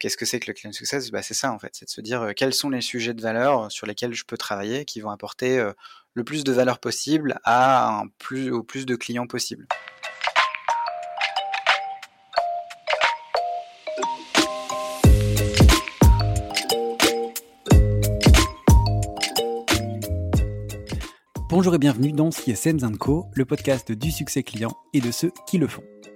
Qu'est-ce que c'est que le client success? Bah, C'est ça en fait, c'est de se dire quels sont les sujets de valeur sur lesquels je peux travailler qui vont apporter le plus de valeur possible à plus, au plus de clients possible. Bonjour et bienvenue dans CSM Co, le podcast du succès client et de ceux qui le font.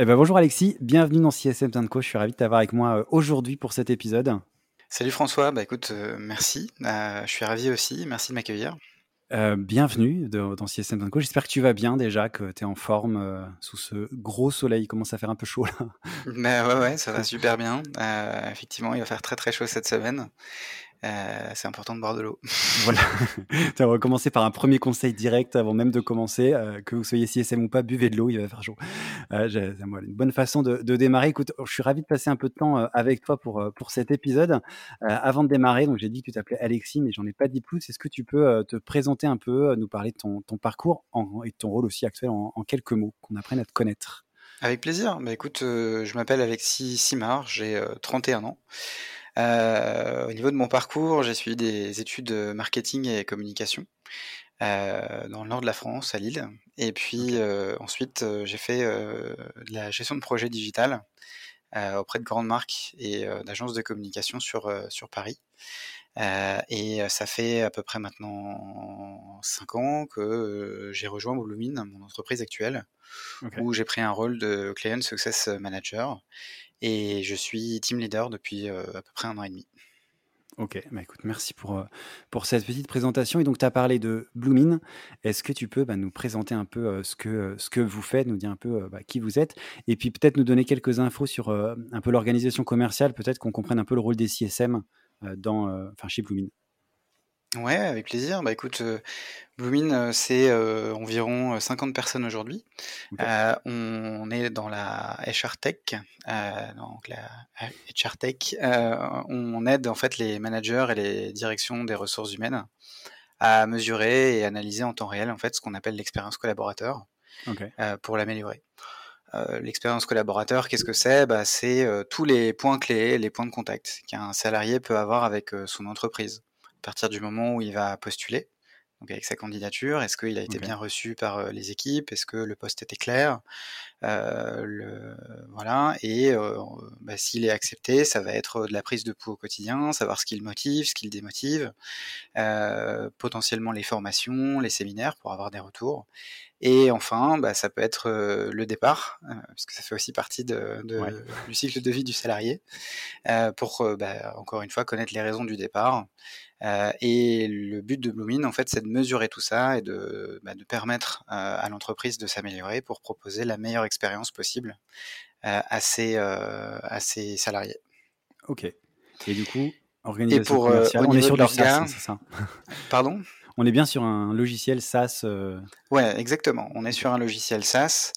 Eh ben bonjour Alexis, bienvenue dans CSM Co. Je suis ravi de t'avoir avec moi euh, aujourd'hui pour cet épisode. Salut François, bah écoute, euh, merci. Euh, je suis ravi aussi, merci de m'accueillir. bienvenue dans CSM Co. J'espère que tu vas bien déjà, que tu es en forme sous ce gros soleil. Il commence à faire un peu chaud là. Bah ouais, ouais, ça va super bien. effectivement, il va faire très très chaud cette semaine. Euh, c'est important de boire de l'eau. voilà. tu vas commencer par un premier conseil direct avant même de commencer. Euh, que vous soyez CSM ou pas, buvez de l'eau, il va faire chaud. Euh, c'est une bonne façon de, de, démarrer. Écoute, je suis ravi de passer un peu de temps avec toi pour, pour cet épisode. avant de démarrer, donc j'ai dit que tu t'appelais Alexis, mais j'en ai pas dit plus. Est-ce que tu peux te présenter un peu, nous parler de ton, ton parcours et de ton rôle aussi actuel en, en quelques mots, qu'on apprenne à te connaître? Avec plaisir. Bah, écoute, je m'appelle Alexis Simard, j'ai 31 ans. Euh, au niveau de mon parcours, j'ai suivi des études de marketing et communication euh, dans le nord de la France, à Lille. Et puis euh, ensuite, j'ai fait de la gestion de projet digital auprès de grandes marques et d'agences de communication sur, sur Paris. Et ça fait à peu près maintenant 5 ans que j'ai rejoint Bluemin, mon entreprise actuelle, où j'ai pris un rôle de Client Success Manager et je suis team leader depuis à peu près un an et demi. Ok, bah écoute, merci pour, pour cette petite présentation. Et donc, tu as parlé de Bloomin. Est-ce que tu peux bah, nous présenter un peu ce, que, ce que vous faites, nous dire un peu bah, qui vous êtes, et puis peut-être nous donner quelques infos sur un peu l'organisation commerciale, peut-être qu'on comprenne un peu le rôle des CSM dans, enfin, chez Bloomin. Ouais, avec plaisir. Bah écoute, euh, Bloomin, c'est euh, environ 50 personnes aujourd'hui. Euh, on est dans la HR Tech, donc la HR Tech. on aide en fait les managers et les directions des ressources humaines à mesurer et analyser en temps réel en fait ce qu'on appelle l'expérience collaborateur pour l'améliorer. L'expérience collaborateur, qu'est-ce que c'est? Bah, C'est tous les points clés, les points de contact qu'un salarié peut avoir avec son entreprise. À partir du moment où il va postuler, donc avec sa candidature, est-ce qu'il a été bien reçu par les équipes, est-ce que le poste était clair, le, voilà, et bah, s'il est accepté, ça va être de la prise de pouls au quotidien, savoir ce qui le motive, ce qui le démotive, potentiellement les formations, les séminaires pour avoir des retours, et enfin, bah, ça peut être le départ, puisque ça fait aussi partie de, du cycle de vie du salarié, pour bah, encore une fois connaître les raisons du départ. et le but de Bloomin, en fait, c'est de mesurer tout ça et de, bah, de permettre à l'entreprise de s'améliorer pour proposer la meilleure expérience possible à ses, à, ses, salariés. Ok. Et du coup, organisation et pour, commerciale, on est sur de c'est ça? Pardon? On est bien sur un logiciel SaaS. Euh... Ouais, exactement. On est sur un logiciel SaaS.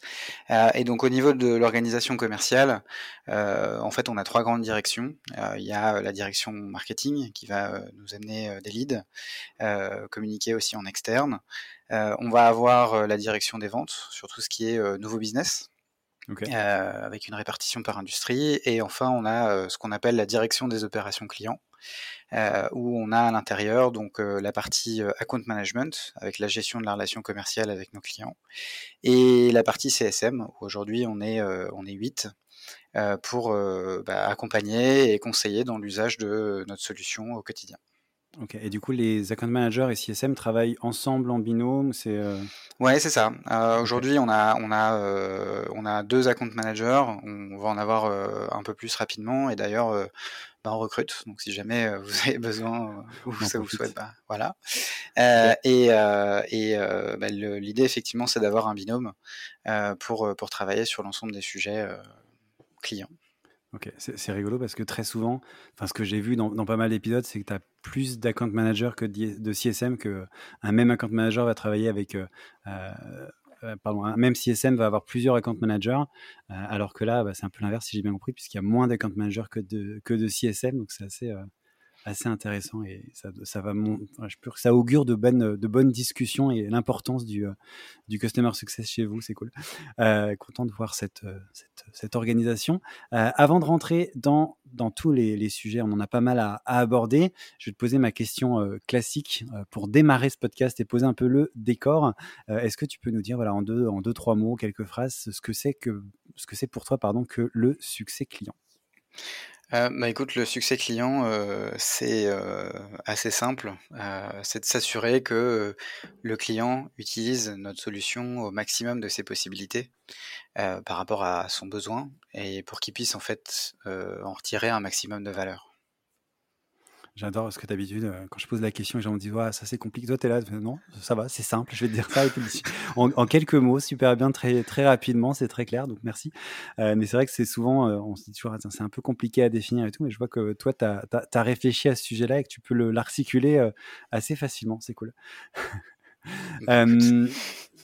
Euh, et donc au niveau de l'organisation commerciale, euh, en fait, on a trois grandes directions. Euh, il y a la direction marketing qui va nous amener des leads, communiquer aussi en externe. on va avoir la direction des ventes sur tout ce qui est nouveau business. avec une répartition par industrie. Et enfin, on a ce qu'on appelle la direction des opérations clients, euh, où on a à l'intérieur donc euh, la partie euh, account management avec la gestion de la relation commerciale avec nos clients et la partie CSM où aujourd'hui on est on est 8 pour bah, accompagner et conseiller dans l'usage de notre solution au quotidien. Ok. Et du coup, les account managers et CSM travaillent ensemble en binôme. C'est. Euh... Ouais, c'est ça. Euh, Aujourd'hui, on a on a euh, on a deux account managers. On va en avoir un peu plus rapidement. Et d'ailleurs, bah, on recrute. Donc, si jamais vous avez besoin ou ça vous souhaite, bah, voilà. Okay. Et et bah, l'idée effectivement, c'est d'avoir un binôme pour pour travailler sur l'ensemble des sujets clients. Ok, c'est rigolo parce que très souvent, enfin ce que j'ai vu dans, pas mal d'épisodes, c'est que tu as plus d'account managers que de CSM, que un même account manager va travailler avec, euh, euh, pardon, un même CSM va avoir plusieurs account managers, euh, alors que là, bah, c'est un peu l'inverse si j'ai bien compris, puisqu'il y a moins d'account managers que de, que de CSM, donc c'est assez, assez intéressant et ça, ça va ça augure de bonnes de bonnes discussions et l'importance du du customer success chez vous c'est cool. Euh, content de voir cette cette, cette organisation. Euh, avant de rentrer dans dans tous les, sujets on en a pas mal à, à, aborder je vais te poser ma question euh, classique pour démarrer ce podcast et poser un peu le décor. Est-ce que tu peux nous dire voilà en deux en deux trois mots quelques phrases ce que c'est que ce que pour toi pardon que le succès client? Euh, bah écoute, le succès client, euh, c'est euh, assez simple. C'est de s'assurer que le client utilise notre solution au maximum de ses possibilités par rapport à son besoin et pour qu'il puisse en fait en retirer un maximum de valeur. J'adore parce que d'habitude, euh, quand je pose la question, les gens me disent ouais, ça c'est compliqué. Toi, tu es là, non, ça va, c'est simple, je vais te dire ça. en, en, quelques mots, super bien, très, très rapidement, c'est très clair, donc merci. Euh, mais c'est vrai que c'est souvent, euh, on se dit toujours, c'est un peu compliqué à définir et tout, mais je vois que toi, tu as, as, as, réfléchi à ce sujet-là et que tu peux l'articuler euh, assez facilement, c'est cool. euh,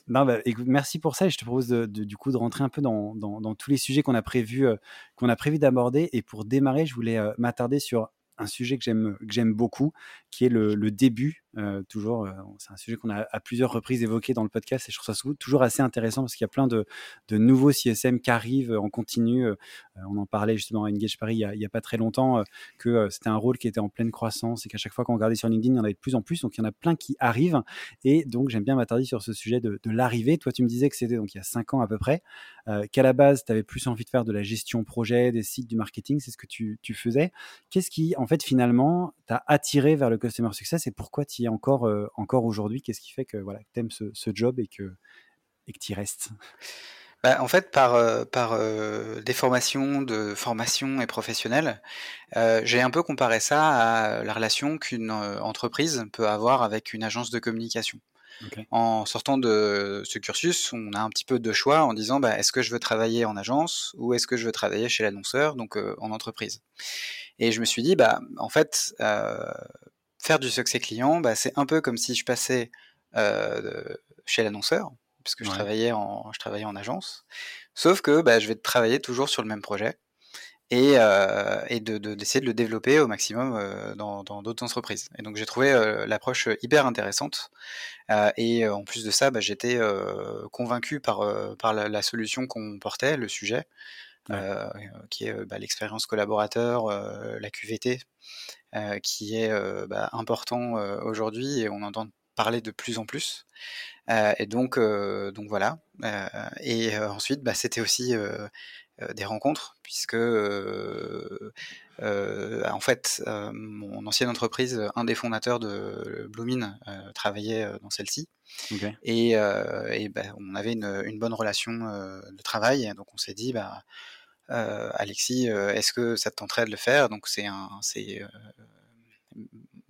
non, bah, écoute, merci pour ça et je te propose de, de, du coup de rentrer un peu dans, dans, dans tous les sujets qu'on a prévu, euh, qu'on a prévu d'aborder. Et pour démarrer, je voulais m'attarder sur un sujet que j'aime beaucoup, qui est le, début. Euh, toujours, euh, c'est un sujet qu'on a à plusieurs reprises évoqué dans le podcast et je trouve ça toujours assez intéressant parce qu'il y a plein de, nouveaux CSM qui arrivent en continu. Euh, on en parlait justement à Engage Paris il y a, pas très longtemps que c'était un rôle qui était en pleine croissance et qu'à chaque fois qu'on regardait sur LinkedIn, il y en avait de plus en plus. Donc il y en a plein qui arrivent et donc j'aime bien m'attarder sur ce sujet de, de l'arrivée. Toi, tu me disais que c'était donc il y a cinq ans à peu près, qu'à la base, tu avais plus envie de faire de la gestion projet, des sites, du marketing, c'est ce que tu, tu faisais. Qu'est-ce qui, en fait, finalement, t'a attiré vers le customer success et pourquoi tu y es encore, euh, encore aujourd'hui? Qu'est-ce qui fait que voilà, tu aimes ce, ce, job et que et que tu y restes? Bah, en fait, par, euh, par euh, des formations de formation et professionnelle, j'ai un peu comparé ça à la relation qu'une entreprise peut avoir avec une agence de communication. Okay. En sortant de ce cursus, on a un petit peu de choix en disant bah, est-ce que je veux travailler en agence ou est-ce que je veux travailler chez l'annonceur, donc euh, en entreprise? Et je me suis dit bah en fait euh, faire du succès client, bah, c'est un peu comme si je passais euh, chez l'annonceur, puisque je ouais. travaillais en je travaillais en agence, sauf que bah, je vais travailler toujours sur le même projet et, euh, et de, de, d'essayer de le développer au maximum euh, dans, d'autres entreprises. Et donc j'ai trouvé euh, l'approche hyper intéressante. Et en plus de ça, bah, j'étais convaincu par, par la, la, solution qu'on portait, le sujet, ouais. qui est bah, l'expérience collaborateur, la QVT, qui est bah, important aujourd'hui et on entend parler de plus en plus. et donc, donc voilà. et ensuite, bah, c'était aussi euh, des rencontres, puisque euh, euh, en fait, mon ancienne entreprise, un des fondateurs de Bloomin travaillait dans celle-ci. Okay. Et, et bah, on avait une, une bonne relation de travail, donc on s'est dit, bah, Alexis, est-ce que ça te tenterait de le faire? Donc c'est un, c'est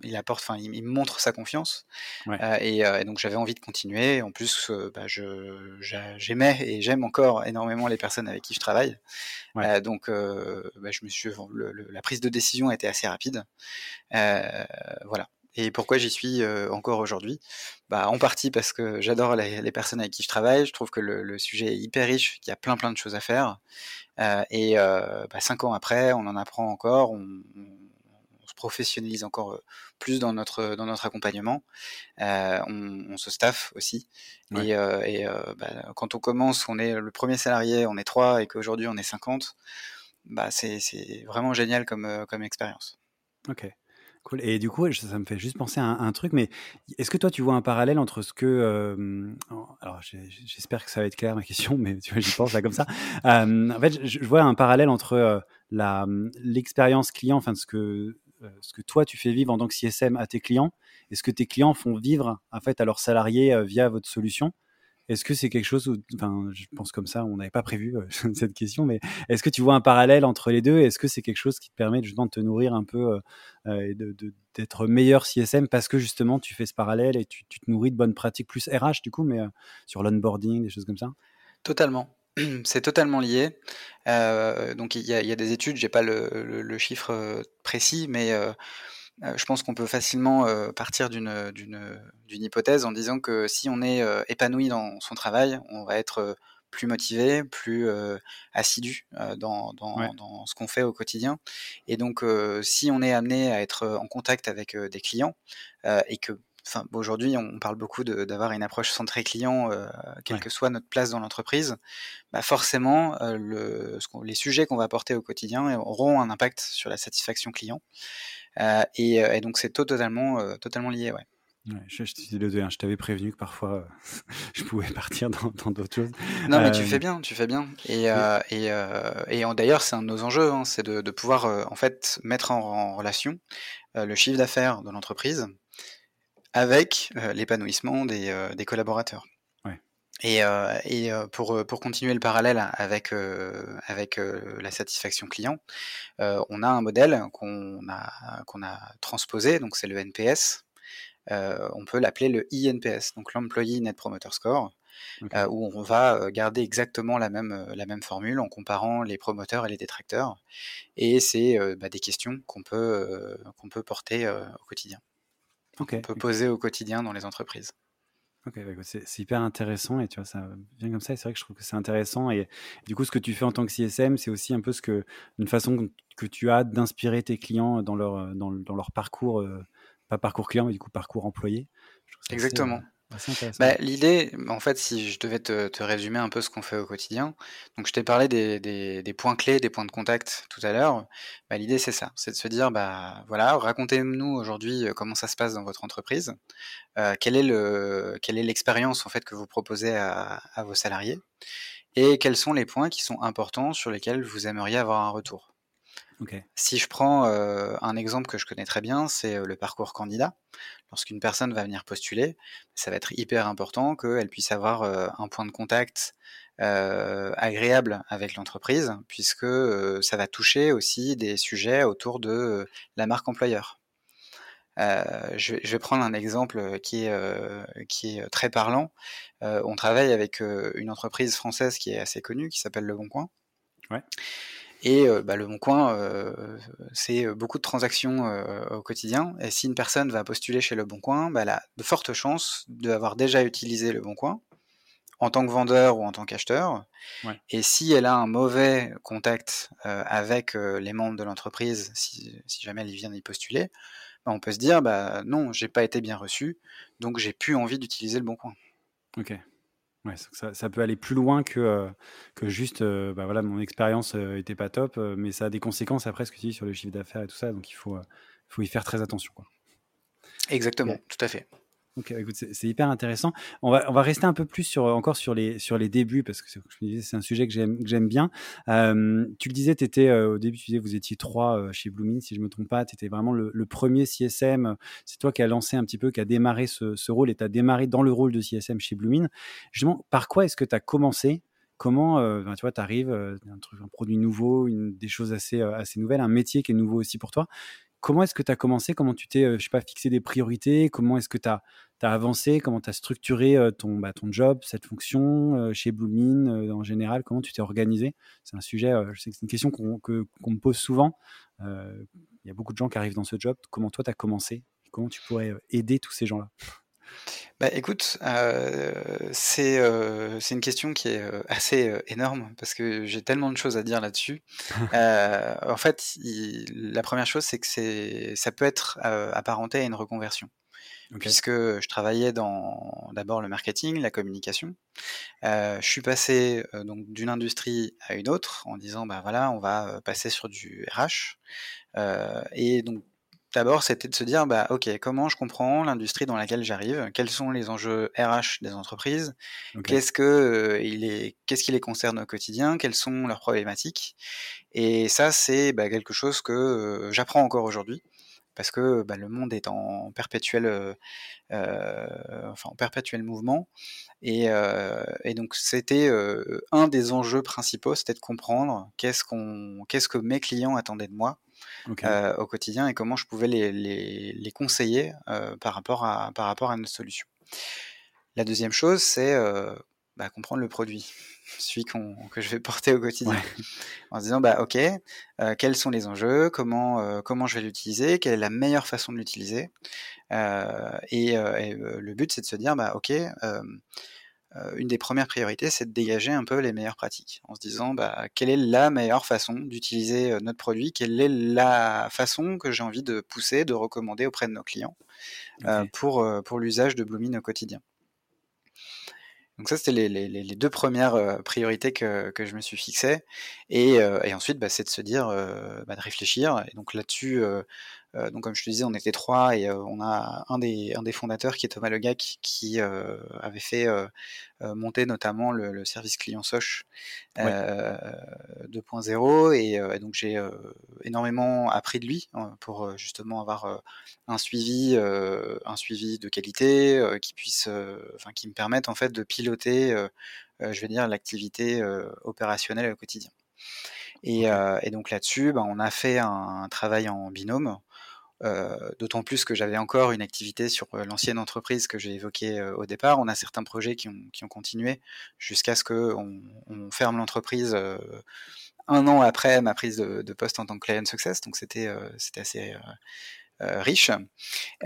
il apporte, enfin, il, il, montre sa confiance. Ouais. Euh, et, euh, et, donc j'avais envie de continuer. En plus, euh, bah, je, j'aimais et j'aime encore énormément les personnes avec qui je travaille. Ouais. Euh, donc bah, je me suis, le, le, la prise de décision a été assez rapide. voilà. Et pourquoi j'y suis encore aujourd'hui? Bah, En partie parce que j'adore les, les, personnes avec qui je travaille. Je trouve que le, le sujet est hyper riche, qu'il y a plein plein de choses à faire. et bah, cinq ans après, on en apprend encore. On, on se professionnalise encore plus dans notre dans notre accompagnement. Euh, on, on, se staff aussi. Ouais. Et, et bah, quand on commence, on est le premier salarié, on est trois, et qu'aujourd'hui on est 50. Bah c'est c'est vraiment génial comme comme expérience. Ok. Et du coup, ça me fait juste penser à un, truc, mais est-ce que toi, tu vois un parallèle entre ce que... Euh, alors, j'espère que ça va être clair, ma question, mais tu vois, j'y pense là comme ça. Euh, en fait, je, je, vois un parallèle entre euh, l'expérience client, enfin, ce que ce que toi tu fais vivre en tant que CSM à tes clients et ce que tes clients font vivre en fait à leurs salariés via votre solution. Est-ce que c'est quelque chose où, enfin, je pense comme ça, on n'avait pas prévu euh, cette question, mais est-ce que tu vois un parallèle entre les deux? Est-ce que c'est quelque chose qui te permet justement de te nourrir un peu euh, euh, et d'être meilleur CSM parce que justement tu fais ce parallèle et tu, te nourris de bonnes pratiques plus RH du coup, mais sur l'onboarding, des choses comme ça? Totalement. C'est totalement lié. donc il y, a des études, j'ai pas le, chiffre précis, mais je pense qu'on peut facilement euh, partir d'une, hypothèse en disant que si on est euh, épanoui dans son travail, on va être plus motivé, plus assidu dans, ce qu'on fait au quotidien. Et donc, si on est amené à être en contact avec des clients et que Enfin, aujourd'hui, on parle beaucoup d'avoir une approche centrée client, quelle que soit notre place dans l'entreprise. Bah forcément, les sujets qu'on va apporter au quotidien auront un impact sur la satisfaction client. Euh, euh, et, donc c'est totalement, euh, totalement lié, ouais. je, je, hein, je t'avais prévenu que parfois je pouvais partir dans d'autres choses. Non, mais tu fais bien, tu fais bien. Et, et, et d'ailleurs, c'est un de nos enjeux, hein, c'est de, de, pouvoir en fait mettre en, relation le chiffre d'affaires de l'entreprise avec l'épanouissement des, des, collaborateurs. Et, euh, et euh, pour, euh, pour continuer le parallèle avec, avec la satisfaction client, on a un modèle qu'on a, qu'on a transposé, donc c'est le NPS. on peut l'appeler le INPS, donc l'Employee Net Promoter Score, où on va garder exactement la même, la même formule en comparant les promoteurs et les détracteurs. Et c'est bah, des questions qu'on peut, qu'on peut porter au quotidien. On peut poser au quotidien dans les entreprises. Ok, bah, c'est hyper intéressant et tu vois, ça vient comme ça. C'est vrai que je trouve que c'est intéressant. Et, du coup, ce que tu fais en tant que CSM, c'est aussi un peu ce que, une façon que tu as d'inspirer tes clients dans leur, dans, leur parcours, euh, pas parcours client, mais du coup parcours employé. Exactement. Bah, l'idée, en fait, si je devais te, résumer un peu ce qu'on fait au quotidien, donc je t'ai parlé des, points clés, des points de contact tout à l'heure. Bah, l'idée, c'est ça, c'est de se dire, bah voilà, racontez-nous aujourd'hui euh, comment ça se passe dans votre entreprise, euh, quelle est le, quelle est l'expérience en fait que vous proposez à, vos salariés, et quels sont les points qui sont importants sur lesquels vous aimeriez avoir un retour. Si je prends euh, un exemple que je connais très bien, c'est le parcours candidat lorsqu'une personne va venir postuler, ça va être hyper important qu'elle puisse avoir un point de contact agréable avec l'entreprise, puisque ça va toucher aussi des sujets autour de la marque employeur. je, vais prendre un exemple qui est, qui est très parlant. on travaille avec une entreprise française qui est assez connue, qui s'appelle Le Bon Coin. Ouais. Et bah, le Bon Coin, c'est beaucoup de transactions au quotidien. Et si une personne va postuler chez le Bon Coin, bah, elle a de fortes chances d'avoir déjà utilisé le Bon Coin en tant que vendeur ou en tant qu'acheteur. Et si elle a un mauvais contact avec les membres de l'entreprise, si, jamais elle vient d'y postuler, bah, on peut se dire bah non, j'ai pas été bien reçu, donc j'ai plus envie d'utiliser le Bon Coin. Ok ça, peut aller plus loin que, euh, que juste, euh, bah voilà, mon expérience n'était euh, pas top, mais ça a des conséquences après, ce que tu dis sur le chiffre d'affaires et tout ça, donc il faut, faut y faire très attention. Quoi. Exactement, tout à fait. C'est hyper intéressant. On va, rester un peu plus sur, encore sur les, sur les débuts, parce que c'est un sujet que j'aime bien. tu le disais, étais au début, tu disais vous étiez trois chez Bloomin, si je ne me trompe pas. Tu étais vraiment le, premier CSM. C'est toi qui as lancé un petit peu, qui a démarré ce, rôle et tu as démarré dans le rôle de CSM chez Bloomin. Justement, par quoi est-ce que tu as commencé? Comment, tu vois, tu arrives, un, produit nouveau, des choses assez, assez nouvelles, un métier qui est nouveau aussi pour toi? Comment est-ce que tu as commencé? Comment tu t'es, pas, fixé des priorités? Comment est-ce que tu as, avancé? Comment tu as structuré ton, bah, ton job, cette fonction chez Bloomin en général? Comment tu t'es organisé? C'est un sujet, je sais que c'est une question qu'on me pose souvent. Il y a beaucoup de gens qui arrivent dans ce job. Comment toi, tu as commencé? Comment tu pourrais aider tous ces gens-là? Bah écoute, euh, c'est euh, une question qui est euh, assez énorme parce que j'ai tellement de choses à dire là-dessus. En fait, la première chose, c'est que ça peut être apparenté à une reconversion. Puisque je travaillais dans d'abord le marketing, la communication. je suis passé donc d'une industrie à une autre en disant bah voilà, on va passer sur du RH. et donc D'abord, c'était de se dire, bah, ok, comment je comprends l'industrie dans laquelle j'arrive? Quels sont les enjeux RH des entreprises? Qu'est-ce que euh, il est, qu'est-ce qui les concerne au quotidien? Quelles sont leurs problématiques? Et ça, c'est bah, quelque chose que euh, j'apprends encore aujourd'hui. parce que bah, le monde est en perpétuel, enfin, en perpétuel mouvement. Et, et donc c'était un des enjeux principaux, c'était de comprendre qu'est-ce qu'on, qu'est-ce que mes clients attendaient de moi. Au quotidien et comment je pouvais les, les, les conseiller par, rapport à, par rapport à une solution. La deuxième chose, c'est bah, comprendre le produit, celui que je vais porter au quotidien, en se disant bah ok, euh, quels sont les enjeux, comment euh, comment je vais l'utiliser, quelle est la meilleure façon de l'utiliser, euh, et, le but c'est de se dire bah ok, une des premières priorités c'est de dégager un peu les meilleures pratiques, en se disant bah quelle est la meilleure façon d'utiliser notre produit, quelle est la façon que j'ai envie de pousser, de recommander auprès de nos clients pour pour l'usage de Bloomin au quotidien? Donc ça, c'était les, les, les, deux premières euh, priorités que, que, je me suis fixées. Et, euh, et ensuite, bah, c'est de se dire, euh, bah, de réfléchir. Et donc là-dessus, euh, donc comme je te disais, on était trois et euh, on a un des, un des fondateurs qui est Thomas Legac qui euh, avait fait monter notamment le, service client Soch 2.0 et, donc j'ai énormément appris de lui pour justement avoir un suivi, un suivi de qualité qui puisse, enfin qui me permette en fait de piloter, je vais dire l'activité opérationnelle au quotidien. Et, et, donc là-dessus, bah, on a fait un, travail en binôme euh, d'autant plus que j'avais encore une activité sur euh, l'ancienne entreprise que j'ai évoquée euh, au départ. On a certains projets qui ont, qui ont continué jusqu'à ce qu'on on ferme l'entreprise un an après ma prise de, de, poste en tant que client success. Donc c'était c'était assez riche.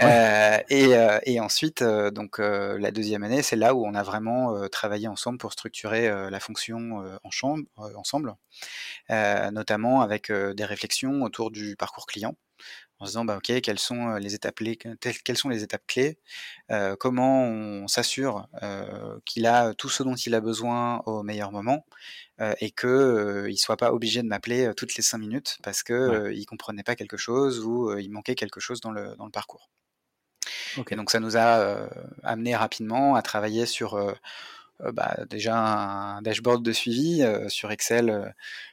et, et, ensuite, donc la deuxième année, c'est là où on a vraiment travaillé ensemble pour structurer la fonction en chambre, ensemble, notamment avec des réflexions autour du parcours client en se disant bah, ok quelles sont les étapes clés, quelles sont les étapes clés, euh, comment on s'assure euh, qu'il a tout ce dont il a besoin au meilleur moment euh, et qu'il ne soit pas obligé de m'appeler toutes les cinq minutes parce qu'il ouais. il comprenait pas quelque chose ou il manquait quelque chose dans le, dans le parcours. Et donc ça nous a amené rapidement à travailler sur bah, déjà un dashboard de suivi euh, sur Excel euh,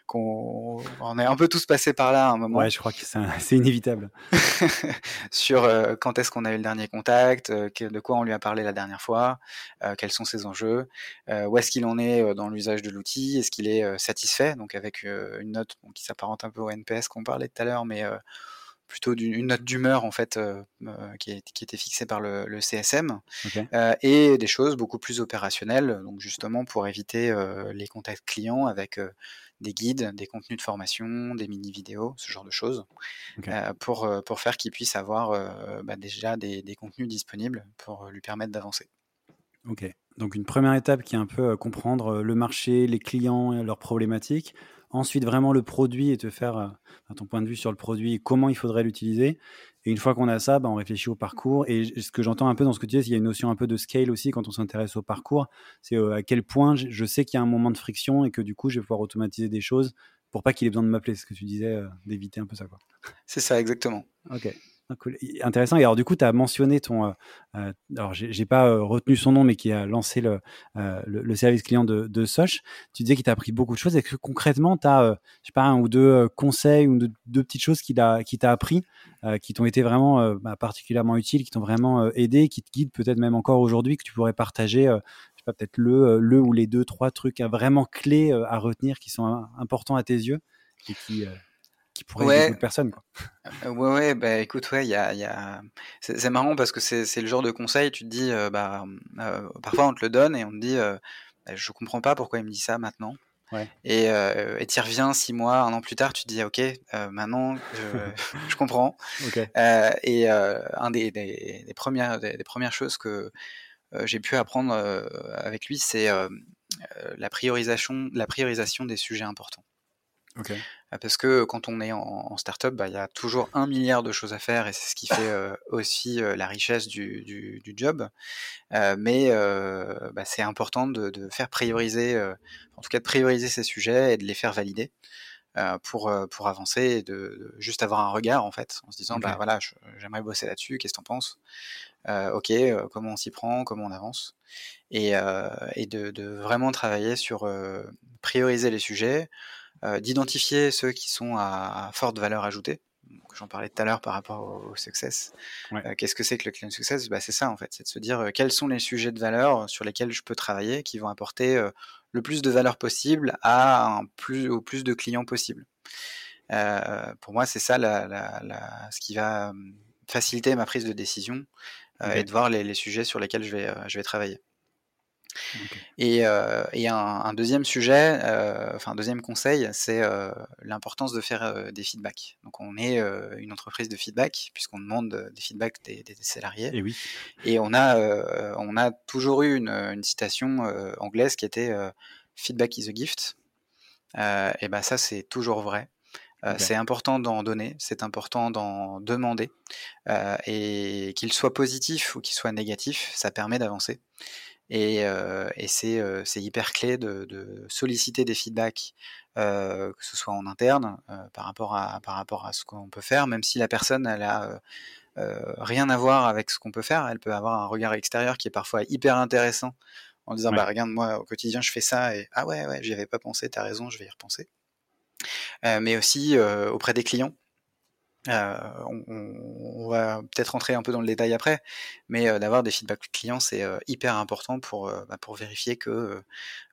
qu'on on est un peu tous passés par là à un moment. Ouais, je crois que c'est inévitable. sur quand est-ce qu'on a eu le dernier contact, de quoi on lui a parlé la dernière fois, quels sont ses enjeux, où est-ce qu'il en est dans l'usage de l'outil, est-ce qu'il est satisfait, donc avec une note qui s'apparente un peu au NPS qu'on parlait tout à l'heure, mais plutôt une note d'humeur en fait euh, euh, qui, qui, était fixée par le, le CSM euh, et des choses beaucoup plus opérationnelles donc justement pour éviter les contacts clients avec des guides, des contenus de formation, des mini vidéos, ce genre de choses pour pour faire qu'il puisse avoir bah, déjà des, des, contenus disponibles pour lui permettre d'avancer. Ok, donc une première étape qui est un peu comprendre le marché, les clients, leurs problématiques ensuite vraiment le produit et te faire euh, ton point de vue sur le produit et comment il faudrait l'utiliser. Et une fois qu'on a ça, bah, on réfléchit au parcours. Et ce que j'entends un peu dans ce que tu dis, c'est qu'il y a une notion un peu de scale aussi quand on s'intéresse au parcours. C'est euh, à quel point je sais qu'il y a un moment de friction et que du coup, je vais pouvoir automatiser des choses pour pas qu'il ait besoin de m'appeler. Ce que tu disais, euh, d'éviter un peu ça. C'est ça, exactement. Ok. Ah, Intéressant. Et alors, du coup, tu as mentionné ton. Euh, euh alors, j'ai pas euh, retenu son nom, mais qui a lancé le, euh, le, service client de, de Soch. Tu disais qu'il t'a appris beaucoup de choses. Est-ce que concrètement, tu as, je sais pas, un ou deux conseils ou deux, petites choses qu'il t'a appris, qui t'ont été vraiment bah, particulièrement utiles, qui t'ont vraiment aidé, qui te guident peut-être même encore aujourd'hui, que tu pourrais partager je sais pas, peut-être le, le ou les deux, trois trucs vraiment clés à retenir qui sont importants à tes yeux qui pourrait ouais. aider personnes. Quoi. Euh, ouais, ouais, bah écoute, ouais, il y a, y a... c'est marrant parce que c'est le genre de conseil, tu te dis, euh, bah, euh, parfois on te le donne et on te dit, euh, bah, je comprends pas pourquoi il me dit ça maintenant. Ouais. Et euh, tu y reviens six mois, un an plus tard, tu te dis, ok, euh, maintenant je, je comprends. Okay. Euh, et un des, des, des, premières, des, des, premières choses que j'ai pu apprendre avec lui, c'est la priorisation, la priorisation des sujets importants. Okay. Parce que quand on est en, en startup, bah, il y a toujours un milliard de choses à faire et c'est ce qui fait euh, aussi euh, la richesse du, du, du job. Euh, mais bah, c'est important de, de, faire prioriser, en tout cas de prioriser ces sujets et de les faire valider. pour, pour avancer et de, de, juste avoir un regard en fait en se disant okay. bah voilà j'aimerais bosser là-dessus qu'est-ce que t'en penses? Ok comment on s'y prend comment on avance? Et, et de, de, vraiment travailler sur prioriser les sujets d'identifier ceux qui sont à, forte valeur ajoutée. j'en parlais tout à l'heure par rapport au, success. Qu'est-ce que c'est que le client success? Bah, C'est ça en fait, c'est de se dire quels sont les sujets de valeur sur lesquels je peux travailler qui vont apporter le plus de valeur possible à un plus, au plus de clients possible. pour moi, c'est ça ce qui va faciliter ma prise de décision et de voir les, les, sujets sur lesquels je vais, je vais travailler. Et, euh, et un, un, deuxième sujet, euh, enfin un deuxième conseil, c'est euh, l'importance de faire des feedbacks. Donc on est une entreprise de feedback puisqu'on demande des feedbacks des, des, salariés. Et oui. Et on a on a toujours eu une, une citation anglaise qui était feedback is a gift. et ben ça c'est toujours vrai. Okay. C'est important d'en donner, c'est important d'en demander, et qu'il soit positif ou qu'il soit négatif, ça permet d'avancer. Et, euh, et c'est, euh, c'est hyper clé de, de, solliciter des feedbacks, euh, que ce soit en interne, par, rapport à, par rapport à ce qu'on peut faire, même si la personne elle a rien à voir avec ce qu'on peut faire, elle peut avoir un regard extérieur qui est parfois hyper intéressant en disant ouais. bah regarde moi au quotidien je fais ça et ah ouais ouais j'y avais pas pensé t'as raison je vais y repenser mais aussi auprès des clients on, on, va peut-être rentrer un peu dans le détail après, mais euh, d'avoir des feedbacks clients, c'est euh, hyper important pour, bah, pour vérifier que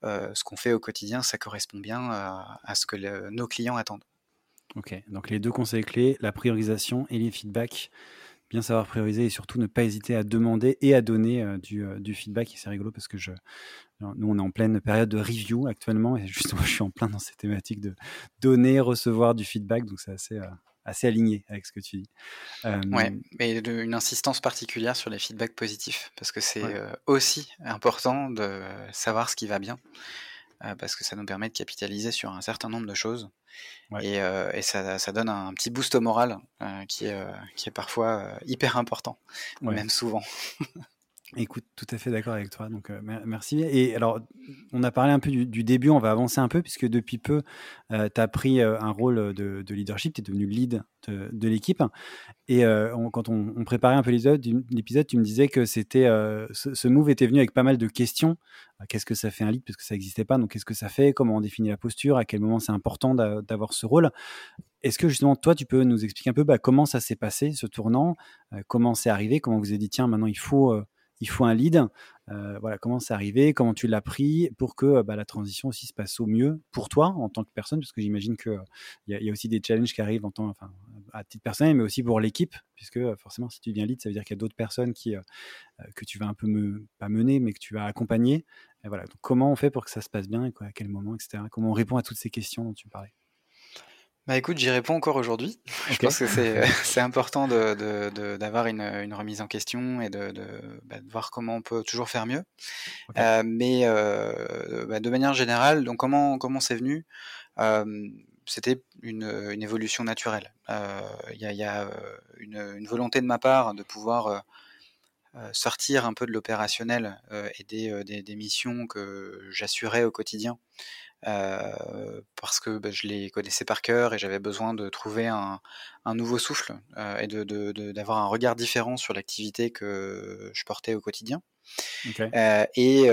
ce qu'on fait au quotidien, ça correspond bien à, ce que nos clients attendent. Ok, donc les deux conseils clés, la priorisation et les feedbacks. Bien savoir prioriser et surtout ne pas hésiter à demander et à donner euh, du, euh, feedback. Et c'est rigolo parce que je, nous, on est en pleine période de review actuellement et justement, je suis en plein dans cette thématique de donner, recevoir du feedback. Donc, c'est assez, euh, assez aligné avec ce que tu dis. Euh, ouais, mais de, une insistance particulière sur les feedbacks positifs, parce que c'est ouais. euh, aussi important de savoir ce qui va bien, euh, parce que ça nous permet de capitaliser sur un certain nombre de choses, ouais. et, euh, et ça, ça, donne un petit boost au moral qui, est, qui est parfois hyper important, ouais. même souvent. Écoute, tout à fait d'accord avec toi. Donc, euh, merci. Et alors, on a parlé un peu du, début, on va avancer un peu, puisque depuis peu, euh, tu as pris euh, un rôle de, de leadership, tu es devenu lead de, l'équipe. Et euh, quand on, préparait un peu l'épisode, tu me disais que c'était ce, ce, move était venu avec pas mal de questions. Qu'est-ce que ça fait un lead? Parce que ça n'existait pas. Donc, qu'est-ce que ça fait? Comment on définit la posture? À quel moment c'est important d'avoir ce rôle? Est-ce que justement, toi, tu peux nous expliquer un peu bah, comment ça s'est passé, ce tournant? Comment c'est arrivé? Comment vous avez dit, tiens, maintenant, il faut il faut un lead. Euh, voilà, comment c'est arrivé, comment tu l'as pris pour que bah, la transition aussi se passe au mieux pour toi en tant que personne, parce que j'imagine qu'il y, a, y a aussi des challenges qui arrivent en enfin, à titre personnel, mais aussi pour l'équipe, puisque forcément, si tu deviens lead, ça veut dire qu'il y a d'autres personnes qui, euh, que tu vas un peu me, pas mener, mais que tu vas accompagner. Voilà, comment on fait pour que ça se passe bien et à quel moment, etc. Comment on répond à toutes ces questions dont tu parlais bah écoute, j'y réponds encore aujourd'hui. Okay. Je pense que c'est important d'avoir de, de, de, une, une, remise en question et de, bah, de, voir comment on peut toujours faire mieux. Okay. Euh, mais euh, bah, de manière générale, donc comment comment c'est venu? Euh, C'était une, une, évolution naturelle. Euh, il y a, y a euh, une, une, volonté de ma part de pouvoir euh, sortir un peu de l'opérationnel et des, des, des, missions que j'assurais au quotidien euh, parce que bah, je les connaissais par cœur et j'avais besoin de trouver un, un nouveau souffle euh, et d'avoir de, de, de, un regard différent sur l'activité que je portais au quotidien. Okay. Euh, et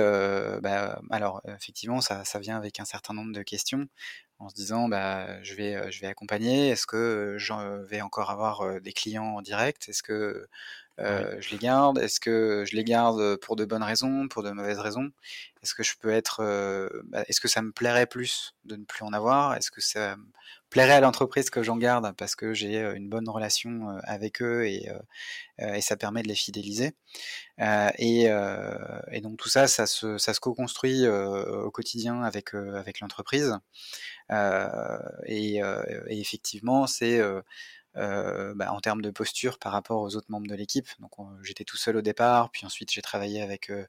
bah, alors effectivement, ça, ça, vient avec un certain nombre de questions en se disant bah, je vais je vais accompagner est-ce que je vais encore avoir des clients en direct? Est-ce que euh, je les garde. Est-ce que je les garde pour de bonnes raisons, pour de mauvaises raisons? Est-ce que je peux être euh, Est-ce que ça me plairait plus de ne plus en avoir? Est-ce que ça plairait à l'entreprise que j'en garde parce que j'ai une bonne relation avec eux et, et ça permet de les fidéliser? Et, et, donc tout ça, ça se, ça se co-construit au quotidien avec avec l'entreprise. Et, et, effectivement c'est euh, bah, en termes de posture par rapport aux autres membres de l'équipe. Donc j'étais tout seul au départ, puis ensuite j'ai travaillé avec euh,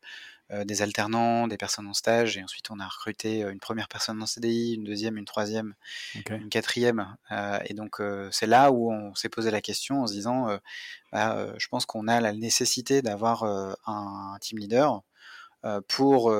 euh, des alternants, des personnes en stage, et ensuite on a recruté une première personne en CDI, une deuxième, une troisième, okay. une quatrième. Euh, et donc c'est là où on s'est posé la question en se disant, bah, je pense qu'on a la nécessité d'avoir un team leader pour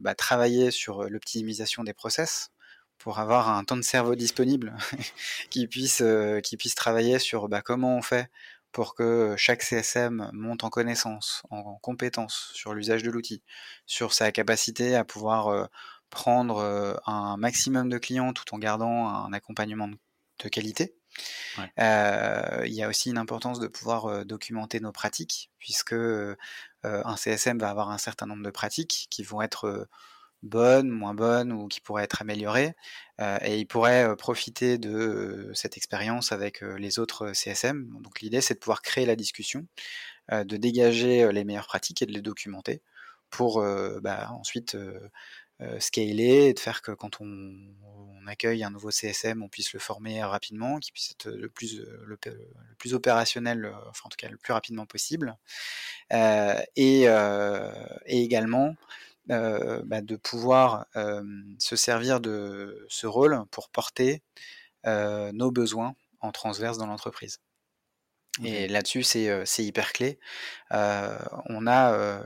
bah, travailler sur l'optimisation des process, pour avoir un temps de cerveau disponible qui puisse euh, qui puisse travailler sur bah, comment on fait pour que chaque CSM monte en connaissance, en, compétence sur l'usage de l'outil, sur sa capacité à pouvoir euh, prendre euh, un maximum de clients tout en gardant un accompagnement de qualité. il y a aussi une importance de pouvoir documenter nos pratiques, puisque un CSM va avoir un certain nombre de pratiques qui vont être bonnes, moins bonnes ou qui pourraient être améliorées. et il pourrait profiter de cette expérience avec les autres CSM. Donc l'idée, c'est de pouvoir créer la discussion, de dégager les meilleures pratiques et de les documenter pour bah, ensuite scaler et de faire que quand on, accueille un nouveau CSM, on puisse le former rapidement, qu'il puisse être le, plus opérationnel, enfin en tout cas le plus rapidement possible. et, également bah, de pouvoir se servir de ce rôle pour porter nos besoins en transverse dans l'entreprise. Et là-dessus, c'est hyper clé. on a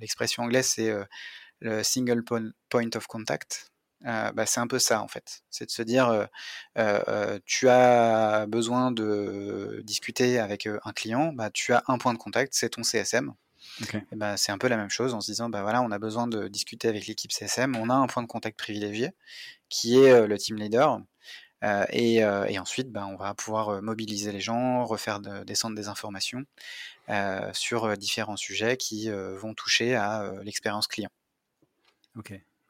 l'expression anglaise, c'est le single point of contact. Bah, c'est un peu ça en fait. C'est de se dire, tu as besoin de discuter avec un client, bah, tu as un point de contact, c'est ton CSM. Bah, c'est un peu la même chose en se disant, bah voilà, on a besoin de discuter avec l'équipe CSM, on a un point de contact privilégié qui est le team leader. Et, et, ensuite, bah, on va pouvoir mobiliser les gens, refaire descendre des informations sur différents sujets qui vont toucher à l'expérience client.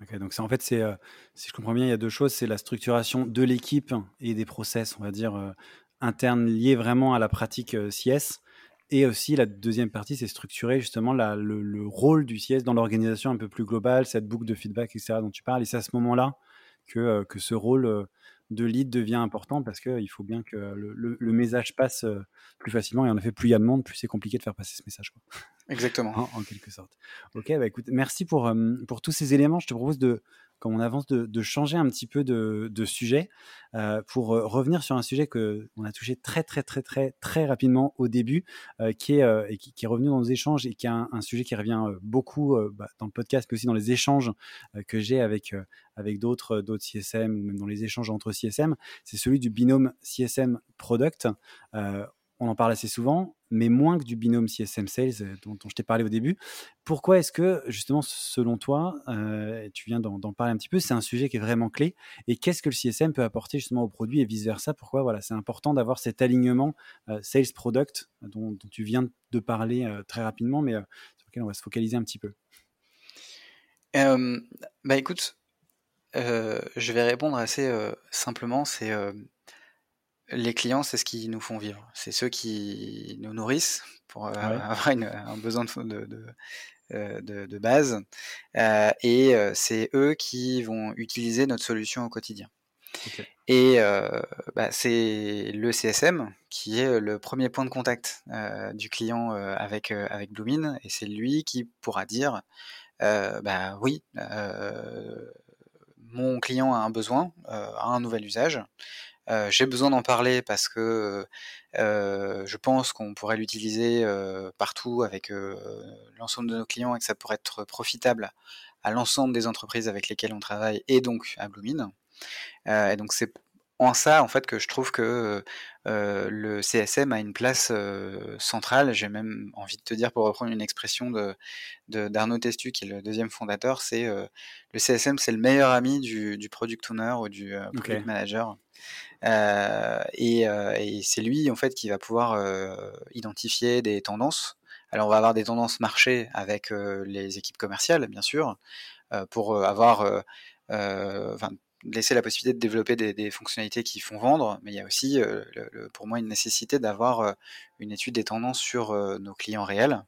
Ok. donc c'est en fait, c'est, si je comprends bien, il y a deux choses. C'est la structuration de l'équipe et des process, on va dire, internes liés vraiment à la pratique CS. Et aussi, la deuxième partie, c'est structurer justement le, rôle du CS dans l'organisation un peu plus globale, cette boucle de feedback, etc., dont tu parles. Et c'est à ce moment-là que, que ce rôle de lead devient important parce qu'il faut bien que le, message passe plus facilement. Et en effet, plus il y a de monde, plus c'est compliqué de faire passer ce message. Exactement. en, quelque sorte. Ok, bah écoute, merci pour, pour tous ces éléments. Je te propose de, on avance, de, changer un petit peu de, sujet euh, pour euh, revenir sur un sujet que on a touché très très très très très rapidement au début, euh, qui est qui, est revenu dans nos échanges et qui est un, sujet qui revient beaucoup bah, dans le podcast, mais aussi dans les échanges que j'ai avec avec d'autres d'autres CSM ou même dans les échanges entre CSM. C'est celui du binôme CSM product on en parle assez souvent, mais moins que du binôme CSM Sales euh, dont, je t'ai parlé au début. Pourquoi est-ce que, justement, selon toi, euh, tu viens d'en parler un petit peu, c'est un sujet qui est vraiment clé Et qu'est-ce que le CSM peut apporter justement au produit et vice-versa? Pourquoi voilà, c'est important d'avoir cet alignement euh, Sales Product dont, tu viens de parler très rapidement, mais sur lequel on va se focaliser un petit peu Bah écoute, je vais répondre assez simplement, c'est les clients, c'est ce qui nous font vivre. C'est ceux qui nous nourrissent pour euh, avoir un besoin de, de, euh, de, base. Euh, et c'est eux qui vont utiliser notre solution au quotidien. Et bah, c'est le CSM qui est le premier point de contact du client avec, avec Bloomin. Et c'est lui qui pourra dire bah oui, mon client a un besoin, a un nouvel usage j'ai besoin d'en parler parce que je pense qu'on pourrait l'utiliser partout avec l'ensemble de nos clients et que ça pourrait être profitable à l'ensemble des entreprises avec lesquelles on travaille et donc à Bloomin. et donc c'est en ça en fait que je trouve que le CSM a une place centrale. J'ai même envie de te dire, pour reprendre une expression de, d'Arnaud Testu, qui est le deuxième fondateur, c'est le CSM, c'est le meilleur ami du, du product owner ou du product manager. Et, c'est lui en fait qui va pouvoir identifier des tendances. Alors on va avoir des tendances marché avec les équipes commerciales bien sûr pour avoir laisser la possibilité de développer des, fonctionnalités qui font vendre, mais il y a aussi pour moi une nécessité d'avoir une étude des tendances sur nos clients réels.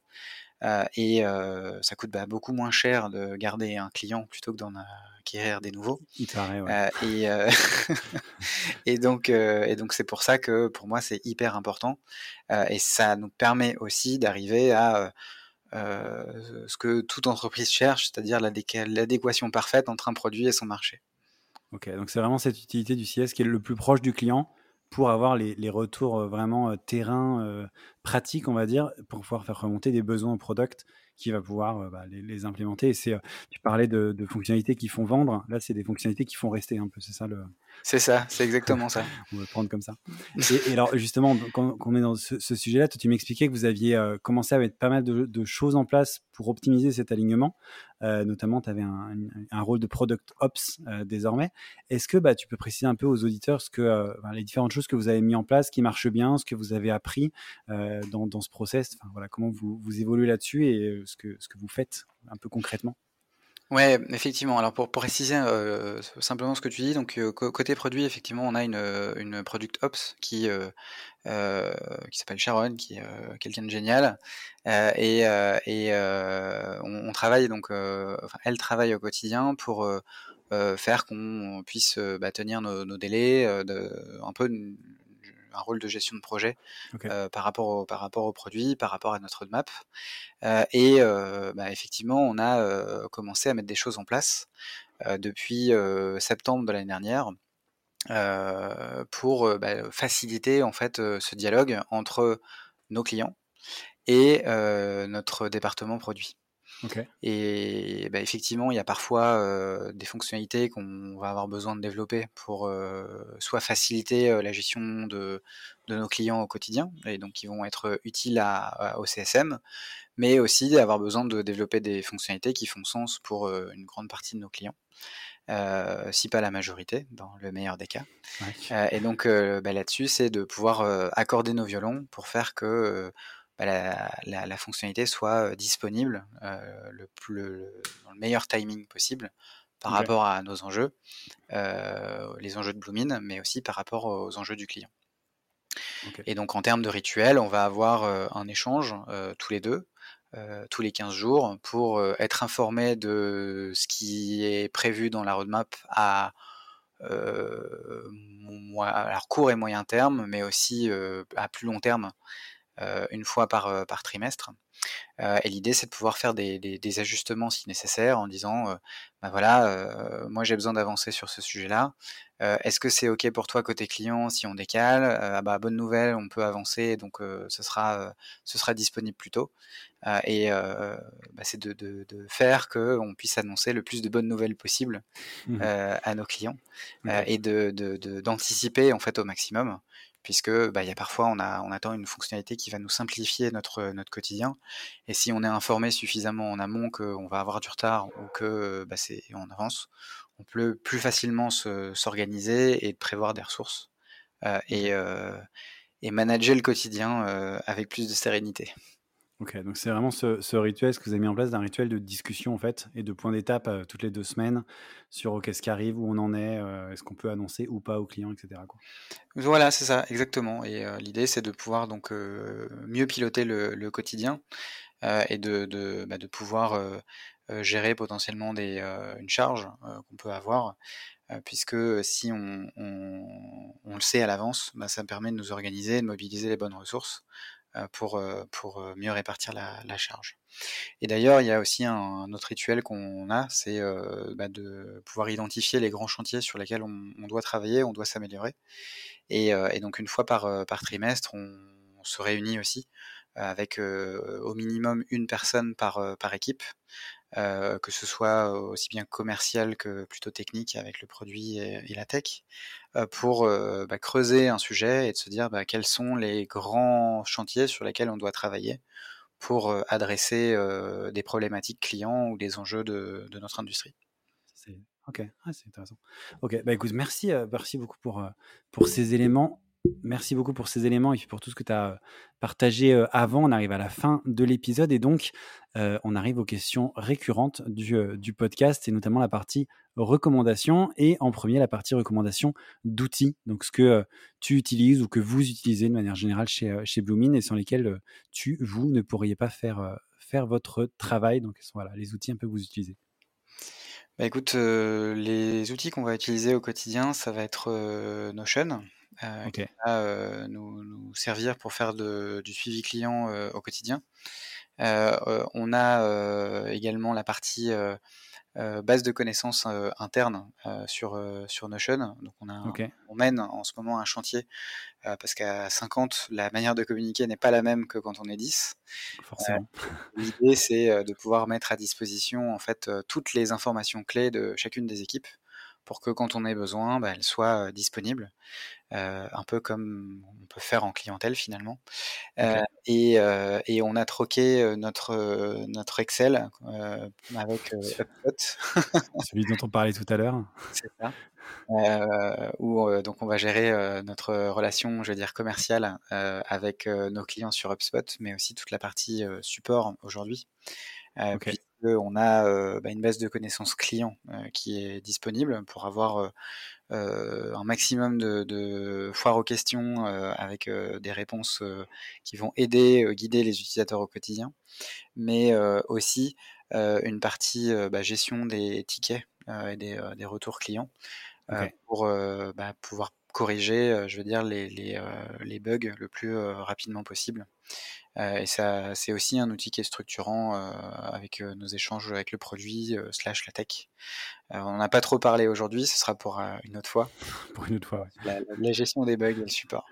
et ça coûte bah, beaucoup moins cher de garder un client plutôt que d'en acquérir des nouveaux. Il paraît, et, et donc, et donc c'est pour ça que pour moi c'est hyper important. et ça nous permet aussi d'arriver à ce que toute entreprise cherche, c'est-à-dire l'adéquation parfaite entre un produit et son marché. Ok, donc c'est vraiment cette utilité du CS qui est le plus proche du client pour avoir les, retours vraiment terrain, pratiques, on va dire, pour pouvoir faire remonter des besoins au product qui va pouvoir bah, les, implémenter. Et c'est, tu parlais de, fonctionnalités qui font vendre. Là, c'est des fonctionnalités qui font rester un peu. C'est ça le. C'est ça, c'est exactement ça. on va prendre comme ça. Et, alors, justement, quand, on est dans ce, sujet-là, tu m'expliquais que vous aviez commencé à mettre pas mal de, choses en place pour optimiser cet alignement. Euh, notamment, tu avais un, rôle de product ops euh, désormais. Est-ce que bah, tu peux préciser un peu aux auditeurs ce que, euh, les différentes choses que vous avez mis en place qui marchent bien, ce que vous avez appris dans, ce process, voilà, comment vous, vous évoluez là-dessus et ce que, ce que vous faites un peu concrètement? Ouais, effectivement. Alors pour, pour préciser euh, simplement ce que tu dis, donc euh, côté produit, effectivement, on a une, euh, une product ops qui euh, qui s'appelle Sharon, qui est quelqu'un de génial, et, et on, travaille donc, enfin, elle travaille au quotidien pour faire qu'on puisse bah, tenir nos, nos délais, de, un peu un rôle de gestion de projet euh, par, rapport au, par rapport au produit, par rapport à notre roadmap. Euh, et euh, bah, effectivement, on a commencé à mettre des choses en place depuis septembre de l'année dernière. pour bah, faciliter en fait ce dialogue entre nos clients et notre département produit. Et bah, effectivement, il y a parfois des fonctionnalités qu'on va avoir besoin de développer pour soit faciliter la gestion de, nos clients au quotidien, et donc qui vont être utiles au CSM, mais aussi avoir besoin de développer des fonctionnalités qui font sens pour une grande partie de nos clients. si pas la majorité, dans le meilleur des cas. et donc bah, là-dessus, c'est de pouvoir accorder nos violons pour faire que bah, la, fonctionnalité soit disponible le, plus, dans le meilleur timing possible par rapport à nos enjeux, les enjeux de Bloomin, mais aussi par rapport aux enjeux du client. Et donc en termes de rituel, on va avoir un échange tous les deux, tous les 15 jours, pour être informé de ce qui est prévu dans la roadmap à court et moyen terme, mais aussi à plus long terme une fois par, euh, par trimestre. Euh, et l'idée, c'est de pouvoir faire des, des, ajustements si nécessaire en disant, bah voilà, moi j'ai besoin d'avancer sur ce sujet-là. Est-ce que c'est OK pour toi côté client si on décale? Ah bah, Bonne nouvelle, on peut avancer, donc ce, sera, ce sera disponible plus tôt. et bah, c'est de, de, de, faire qu'on puisse annoncer le plus de bonnes nouvelles possibles mmh à nos clients et d'anticiper en fait au maximum puisque bah, y a parfois on, a, on attend une fonctionnalité qui va nous simplifier notre, notre quotidien. Et si on est informé suffisamment en amont qu'on va avoir du retard ou que bah, c'est on avance, on peut plus facilement s'organiser et prévoir des ressources euh, et, euh, et, manager le quotidien euh, avec plus de sérénité. Ok, donc c'est vraiment ce, rituel, ce que vous avez mis en place d'un rituel de discussion en fait et de point d'étape euh, toutes les deux semaines sur qu'est-ce qui arrive, où on en est, euh, est-ce qu'on peut annoncer ou pas aux clients, etc. Voilà, c'est ça, exactement. Et euh, l'idée c'est de pouvoir donc mieux piloter le, quotidien et de, de, bah, pouvoir gérer potentiellement des, une charge qu'on peut avoir. Puisque si on, on, le sait à l'avance, bah, ça permet de nous organiser, de mobiliser les bonnes ressources pour, euh, pour euh, mieux répartir la, charge. Et d'ailleurs, il y a aussi un, autre rituel qu'on a, c'est bah, de pouvoir identifier les grands chantiers sur lesquels on, doit travailler, on doit s'améliorer. Et, donc une fois par, par trimestre, on, se réunit aussi avec au minimum une personne par, par équipe, que ce soit aussi bien commercial que plutôt technique avec le produit et, la tech, pour bah, creuser un sujet et de se dire bah, quels sont les grands chantiers sur lesquels on doit travailler pour adresser des problématiques clients ou des enjeux de, notre industrie. Ok, ah, c'est intéressant. Ok, bah écoute, merci, merci beaucoup pour, pour ces éléments. Merci beaucoup pour ces éléments et pour tout ce que tu as partagé avant. On arrive à la fin de l'épisode et donc on arrive aux questions récurrentes du, podcast et notamment la partie recommandation et en premier la partie recommandation d'outils. Donc ce que tu utilises ou que vous utilisez de manière générale chez, chez Bloomin et sans lesquels tu, vous, ne pourriez pas faire, faire votre travail. Donc voilà, les outils un peu que vous utilisez. Bah écoute, les outils qu'on va utiliser au quotidien, ça va être Notion. Euh, qui va euh, nous, servir pour faire du suivi client euh, au quotidien. on a également la partie base de connaissances interne sur, sur Notion. Donc on, a on mène en ce moment un chantier parce qu'à 50, la manière de communiquer n'est pas la même que quand on est 10. Forcément. L'idée, c'est de pouvoir mettre à disposition en fait toutes les informations clés de chacune des équipes pour que quand on ait besoin, bah, elles soient disponibles. Euh, un peu comme on peut faire en clientèle finalement. Et, et, on a troqué notre, notre Excel avec HubSpot. Celui dont on parlait tout à l'heure. C'est ça. Euh, où donc on va gérer notre relation, je veux dire commerciale, avec nos clients sur HubSpot, mais aussi toute la partie support aujourd'hui. Okay. On a bah, une base de connaissances clients qui est disponible pour avoir euh, un maximum de, de, foires aux questions euh, avec euh, des réponses qui vont aider, guider les utilisateurs au quotidien, mais aussi une partie bah, gestion des tickets et des, des, retours clients pour bah, pouvoir corriger, je veux dire, les, les, les bugs le plus rapidement possible. Et ça, c'est aussi un outil qui est structurant avec nos échanges avec le produit slash la tech. on n'a pas trop parlé aujourd'hui, ce sera pour une autre fois. Pour une autre fois, la, gestion des bugs et le support.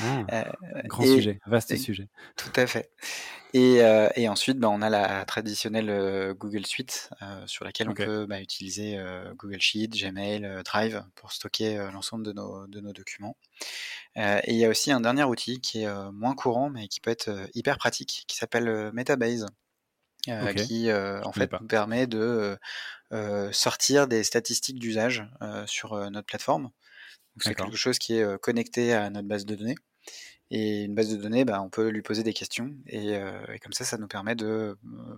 Ah, grand sujet, vaste sujet. Tout à fait. Et, euh, et ensuite, bah, on a la traditionnelle euh, Google Suite euh, sur laquelle on peut bah, utiliser Google Sheet, Gmail, Drive pour stocker l'ensemble de nos, de nos documents. Et il y a aussi un dernier outil qui est moins courant mais qui peut être hyper pratique, qui s'appelle Metabase. qui en fait nous permet de sortir des statistiques d'usage sur notre plateforme. C'est quelque chose qui est connecté à notre base de données. Et une base de données, bah, on peut lui poser des questions et, euh, et comme ça, ça nous permet de euh,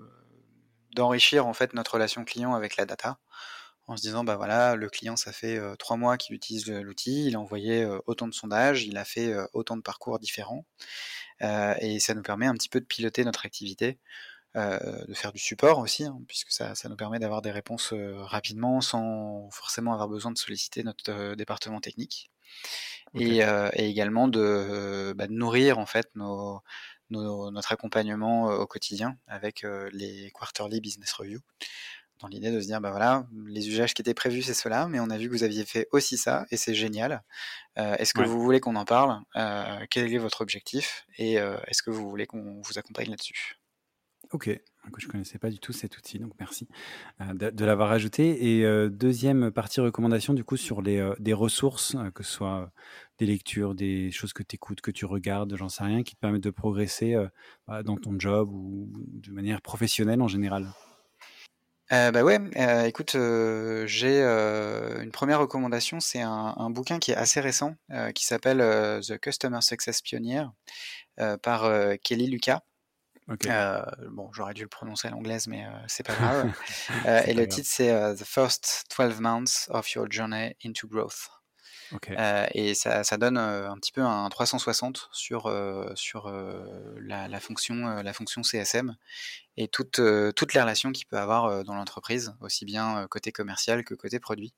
d'enrichir en fait notre relation client avec la data en se disant bah voilà le client ça fait euh, trois mois qu'il utilise l'outil, il a envoyé autant de sondages, il a fait autant de parcours différents et ça nous permet un petit peu de piloter notre activité. de faire du support aussi, hein, puisque ça, ça, nous permet d'avoir des réponses rapidement sans forcément avoir besoin de solliciter notre département technique et, et, également de, bah, de, nourrir en fait nos, nos, notre accompagnement au quotidien avec les quarterly business review dans l'idée de se dire bah voilà les usages qui étaient prévus c'est cela mais on a vu que vous aviez fait aussi ça et c'est génial. Euh, est-ce que vous voulez qu'on en parle? Euh, quel est votre objectif? Et euh, est-ce que vous voulez qu'on vous accompagne là-dessus? Ok, je ne connaissais pas du tout cet outil, donc merci de, de l'avoir ajouté. Et deuxième partie recommandation, du coup, sur les, des ressources, que ce soit des lectures, des choses que tu écoutes, que tu regardes, j'en sais rien, qui te permettent de progresser bah, dans ton job ou de manière professionnelle en général? Bah ouais, écoute, j'ai une première recommandation, c'est un, un, bouquin qui est assez récent, qui s'appelle The Customer Success Pioneer par Kelly Lucas. Euh, bon, j'aurais dû le prononcer à l'anglaise, mais euh, c'est pas grave. euh, et le titre, c'est uh, The First 12 Months of Your Journey into Growth. Okay. Euh, et ça, ça donne un petit peu un 360 sur, sur la, la, fonction, la fonction CSM et toutes, toutes les relations qu'il peut avoir dans l'entreprise, aussi bien côté commercial que côté produit.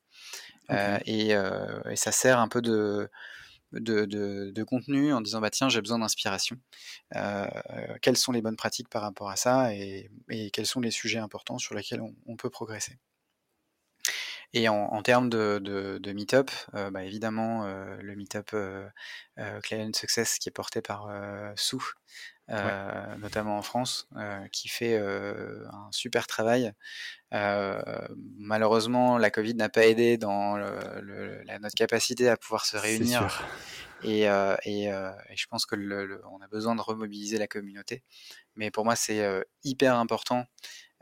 Okay. Et, et, ça sert un peu de de, de, de, contenu en disant bah tiens j'ai besoin d'inspiration. Euh, quelles sont les bonnes pratiques par rapport à ça et, et quels sont les sujets importants sur lesquels on, on peut progresser? Et en, en termes de, de, de meet-up, euh, bah évidemment euh, le meet-up euh, Client Success qui est porté par Sou, ouais. notamment en France, qui fait un super travail. malheureusement, la Covid n'a pas aidé dans le, le, la, notre capacité à pouvoir se réunir. Et, euh, et, euh, et, je pense que le, le, on a besoin de remobiliser la communauté. Mais pour moi, c'est euh, hyper important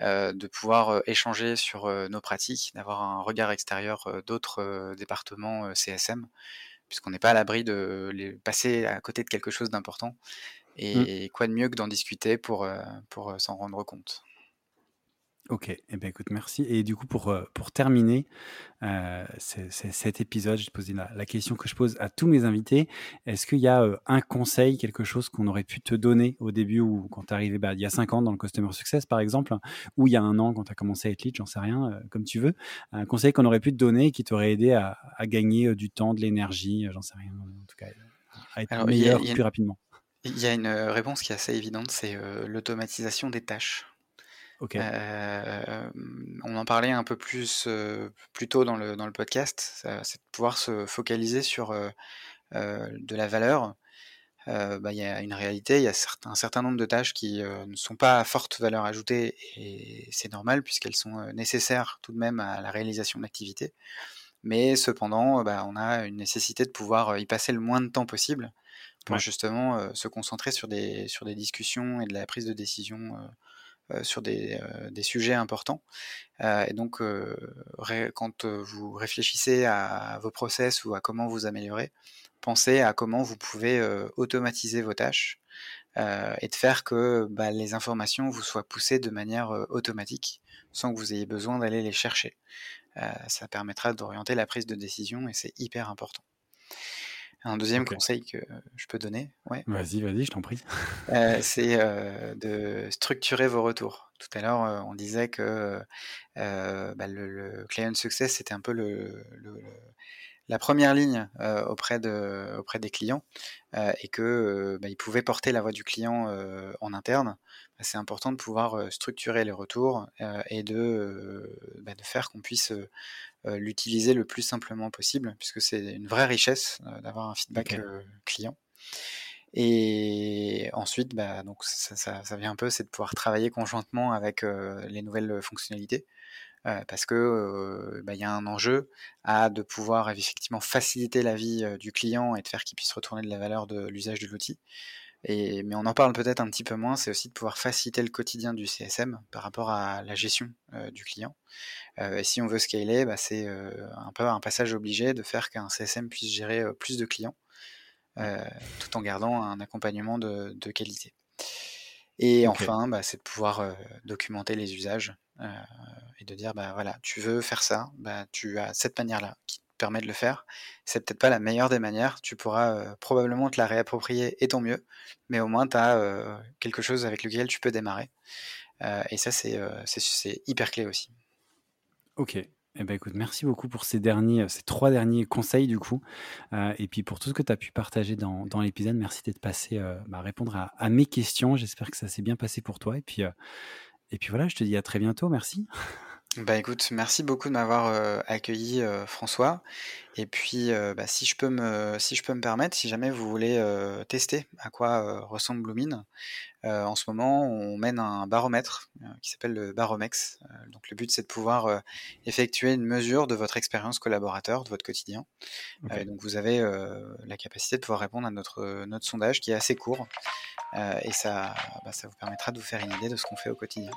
de pouvoir euh, échanger sur euh, nos pratiques, d'avoir un regard extérieur d'autres départements CSM, puisqu'on n'est pas à l'abri de les passer à côté de quelque chose d'important. Et, mmh. quoi de mieux que d'en discuter pour, pour s'en rendre compte. Ok, eh ben écoute, merci. Et du coup, pour, euh, pour terminer euh, cet épisode, je te posais la, la, question que je pose à tous mes invités. Est-ce qu'il y a euh, un conseil, quelque chose qu'on aurait pu te donner au début ou quand tu es arrivé bah, il y a cinq ans dans le Customer Success, par exemple, ou il y a un an quand tu as commencé à être lead, j'en sais rien, euh, comme tu veux. Un conseil qu'on aurait pu te donner qui t'aurait aidé à, à, gagner du temps, de l'énergie, j'en sais rien, en tout cas, à être Alors, meilleur a plus rapidement. Il y a une réponse qui est assez évidente, c'est l'automatisation des tâches. On en parlait un peu plus, plus tôt dans le, dans le podcast, c'est de pouvoir se focaliser sur de la valeur. Bah, il y a une réalité, il y a un certain nombre de tâches qui ne sont pas à forte valeur ajoutée et c'est normal puisqu'elles sont nécessaires tout de même à la réalisation de l'activité. Mais cependant, bah, on a une nécessité de pouvoir y passer le moins de temps possible pour justement se concentrer sur des, sur des discussions et de la prise de décision sur des, des, sujets importants. et donc, quand vous réfléchissez à vos process ou à comment vous améliorer, pensez à comment vous pouvez automatiser vos tâches et de faire que bah, les informations vous soient poussées de manière automatique sans que vous ayez besoin d'aller les chercher. ça permettra d'orienter la prise de décision et c'est hyper important. Un deuxième conseil que je peux donner, ouais. Vas-y, vas-y, je t'en prie. c'est de structurer vos retours. Tout à l'heure, on disait que bah, le, client success, c'était un peu le, la première ligne auprès, de, auprès des clients et que bah, ils pouvaient porter la voix du client en interne. Bah, c'est important de pouvoir structurer les retours et de, de faire qu'on puisse euh, l'utiliser le plus simplement possible, puisque c'est une vraie richesse euh, d'avoir un feedback euh, client. Et ensuite, bah, donc ça, ça, vient un peu, c'est de pouvoir travailler conjointement avec les nouvelles fonctionnalités, parce que bah, y a un enjeu à de pouvoir effectivement faciliter la vie du client et de faire qu'il puisse retourner de la valeur de l'usage de l'outil. Et, mais on en parle peut-être un petit peu moins, c'est aussi de pouvoir faciliter le quotidien du CSM par rapport à la gestion du client. Euh, et si on veut scaler, bah, c'est un peu un passage obligé de faire qu'un CSM puisse gérer plus de clients, tout en gardant un accompagnement de, qualité. Et enfin, bah, c'est de pouvoir documenter les usages et de dire, bah voilà, tu veux faire ça, bah, tu as cette manière-là qui permet de le faire. C'est peut-être pas la meilleure des manières, tu pourras probablement te la réapproprier et tant mieux, mais au moins tu as quelque chose avec lequel tu peux démarrer. et ça, c'est hyper clé aussi. Ok. Eh ben, écoute, merci beaucoup pour ces derniers, ces trois derniers conseils du coup, euh, et puis pour tout ce que tu as pu partager dans, l'épisode. Merci d'être passé euh, bah, répondre à, mes questions. J'espère que ça s'est bien passé pour toi. Et puis, euh, et puis voilà, je te dis à très bientôt. Merci. Bah écoute, merci beaucoup de m'avoir accueilli François. Et puis bah, si je peux me si je peux me permettre, si jamais vous voulez tester à quoi ressemble Bloomin, en ce moment on mène un baromètre qui s'appelle le Baromex. donc le but c'est de pouvoir effectuer une mesure de votre expérience collaborateur, de votre quotidien. donc vous avez la capacité de pouvoir répondre à notre notre sondage qui est assez court et ça bah, ça vous permettra de vous faire une idée de ce qu'on fait au quotidien.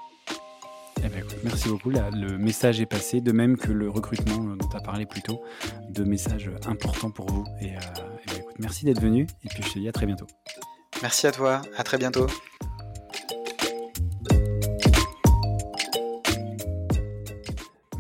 Eh ben, merci beaucoup. le message est passé, de même que le recrutement euh, dont tu as parlé plus tôt. Deux messages importants pour vous. Et, euh, eh ben, merci d'être venu. Et puis je te dis à très bientôt. Merci à toi. À très bientôt.